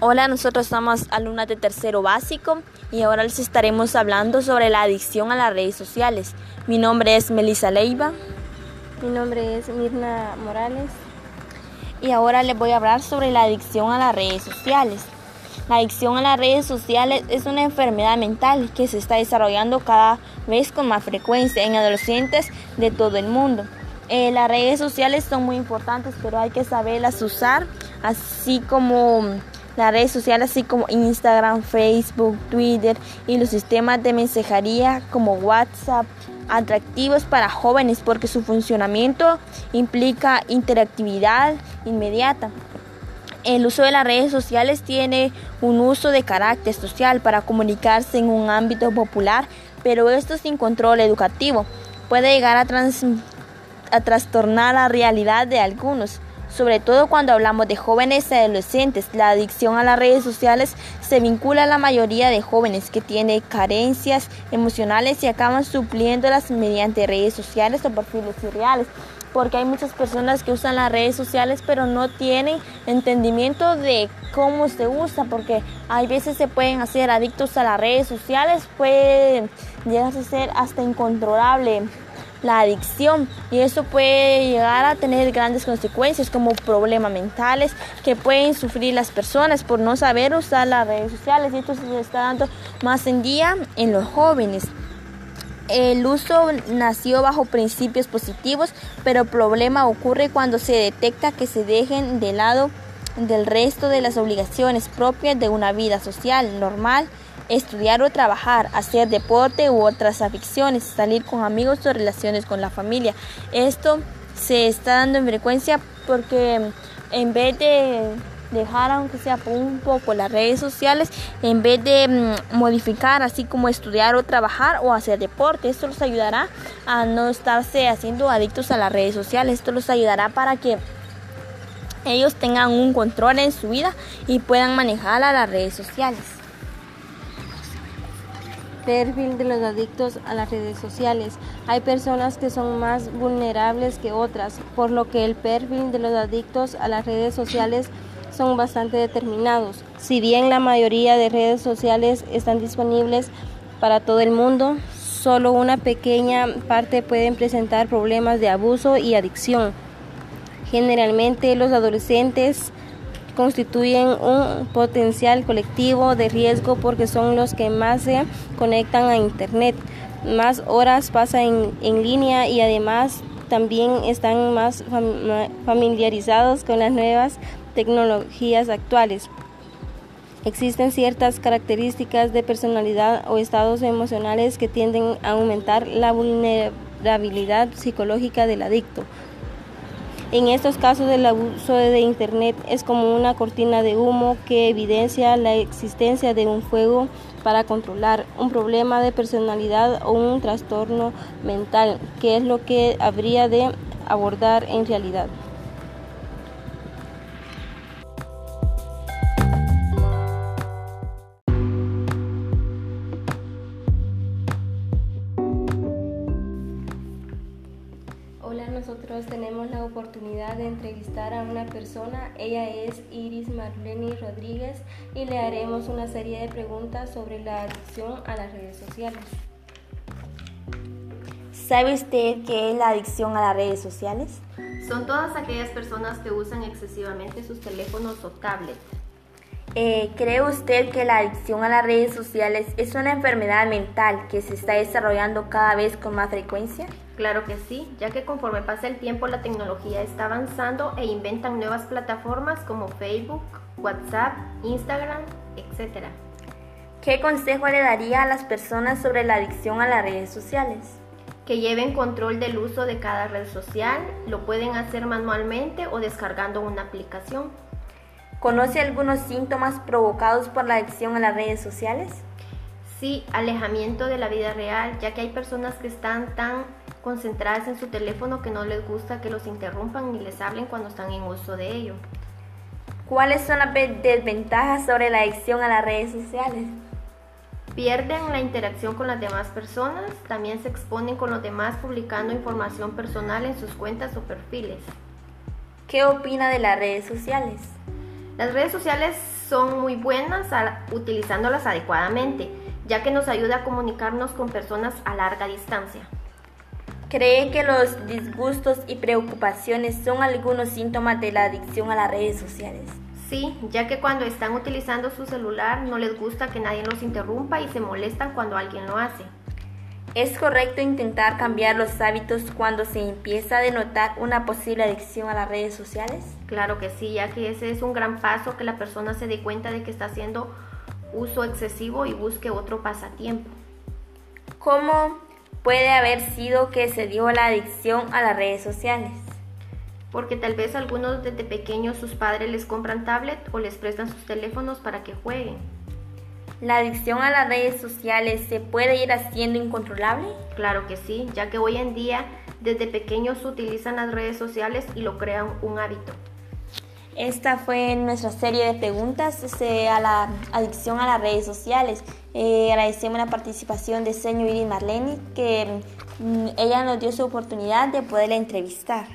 Hola, nosotros somos alumnas de tercero básico y ahora les estaremos hablando sobre la adicción a las redes sociales. Mi nombre es Melissa Leiva. Mi nombre es Mirna Morales. Y ahora les voy a hablar sobre la adicción a las redes sociales. La adicción a las redes sociales es una enfermedad mental que se está desarrollando cada vez con más frecuencia en adolescentes de todo el mundo. Eh, las redes sociales son muy importantes, pero hay que saberlas usar, así como las redes sociales, así como Instagram, Facebook, Twitter y los sistemas de mensajería como WhatsApp, atractivos para jóvenes porque su funcionamiento implica interactividad inmediata. El uso de las redes sociales tiene un uso de carácter social para comunicarse en un ámbito popular, pero esto sin control educativo puede llegar a, a trastornar la realidad de algunos. Sobre todo cuando hablamos de jóvenes y adolescentes, la adicción a las redes sociales se vincula a la mayoría de jóvenes que tienen carencias emocionales y acaban supliéndolas mediante redes sociales o perfiles irreales porque hay muchas personas que usan las redes sociales pero no tienen entendimiento de cómo se usa, porque hay veces se pueden hacer adictos a las redes sociales, puede llegar a ser hasta incontrolable la adicción y eso puede llegar a tener grandes consecuencias como problemas mentales que pueden sufrir las personas por no saber usar las redes sociales y esto se está dando más en día en los jóvenes. El uso nació bajo principios positivos, pero el problema ocurre cuando se detecta que se dejen de lado del resto de las obligaciones propias de una vida social normal, estudiar o trabajar, hacer deporte u otras aficiones, salir con amigos o relaciones con la familia. Esto se está dando en frecuencia porque en vez de dejar aunque sea un poco las redes sociales en vez de mm, modificar así como estudiar o trabajar o hacer deporte. Esto los ayudará a no estarse haciendo adictos a las redes sociales. Esto los ayudará para que ellos tengan un control en su vida y puedan manejar a las redes sociales. Perfil de los adictos a las redes sociales. Hay personas que son más vulnerables que otras, por lo que el perfil de los adictos a las redes sociales son bastante determinados. Si bien la mayoría de redes sociales están disponibles para todo el mundo, solo una pequeña parte pueden presentar problemas de abuso y adicción. Generalmente los adolescentes constituyen un potencial colectivo de riesgo porque son los que más se conectan a Internet, más horas pasan en, línea y además también están más familiarizados con las nuevas tecnologías actuales. Existen ciertas características de personalidad o estados emocionales que tienden a aumentar la vulnerabilidad psicológica del adicto. En estos casos el abuso de Internet es como una cortina de humo que evidencia la existencia de un juego para controlar un problema de personalidad o un trastorno mental, que es lo que habría de abordar en realidad. Nosotros tenemos la oportunidad de entrevistar a una persona. Ella es Iris Marlene Rodríguez y le haremos una serie de preguntas sobre la adicción a las redes sociales. ¿Sabe usted qué es la adicción a las redes sociales? Son todas aquellas personas que usan excesivamente sus teléfonos o tablets. Eh, ¿Cree usted que la adicción a las redes sociales es una enfermedad mental que se está desarrollando cada vez con más frecuencia? Claro que sí, ya que conforme pasa el tiempo la tecnología está avanzando e inventan nuevas plataformas como Facebook, WhatsApp, Instagram, etc. ¿Qué consejo le daría a las personas sobre la adicción a las redes sociales? Que lleven control del uso de cada red social, lo pueden hacer manualmente o descargando una aplicación. ¿Conoce algunos síntomas provocados por la adicción a las redes sociales? Sí, alejamiento de la vida real, ya que hay personas que están tan concentradas en su teléfono que no les gusta que los interrumpan ni les hablen cuando están en uso de ello. ¿Cuáles son las desventajas sobre la adicción a las redes sociales? Pierden la interacción con las demás personas, también se exponen con los demás publicando información personal en sus cuentas o perfiles. ¿Qué opina de las redes sociales? Las redes sociales son muy buenas utilizándolas adecuadamente, ya que nos ayuda a comunicarnos con personas a larga distancia. ¿Cree que los disgustos y preocupaciones son algunos síntomas de la adicción a las redes sociales? Sí, ya que cuando están utilizando su celular no les gusta que nadie los interrumpa y se molestan cuando alguien lo hace. ¿Es correcto intentar cambiar los hábitos cuando se empieza a denotar una posible adicción a las redes sociales? Claro que sí, ya que ese es un gran paso que la persona se dé cuenta de que está haciendo uso excesivo y busque otro pasatiempo. ¿Cómo puede haber sido que se dio la adicción a las redes sociales? Porque tal vez algunos desde pequeños sus padres les compran tablet o les prestan sus teléfonos para que jueguen. ¿La adicción a las redes sociales se puede ir haciendo incontrolable? Claro que sí, ya que hoy en día desde pequeños utilizan las redes sociales y lo crean un hábito. Esta fue nuestra serie de preguntas este, a la adicción a las redes sociales. Eh, agradecemos la participación de señor Iris Marlene, que mm, ella nos dio su oportunidad de poderla entrevistar.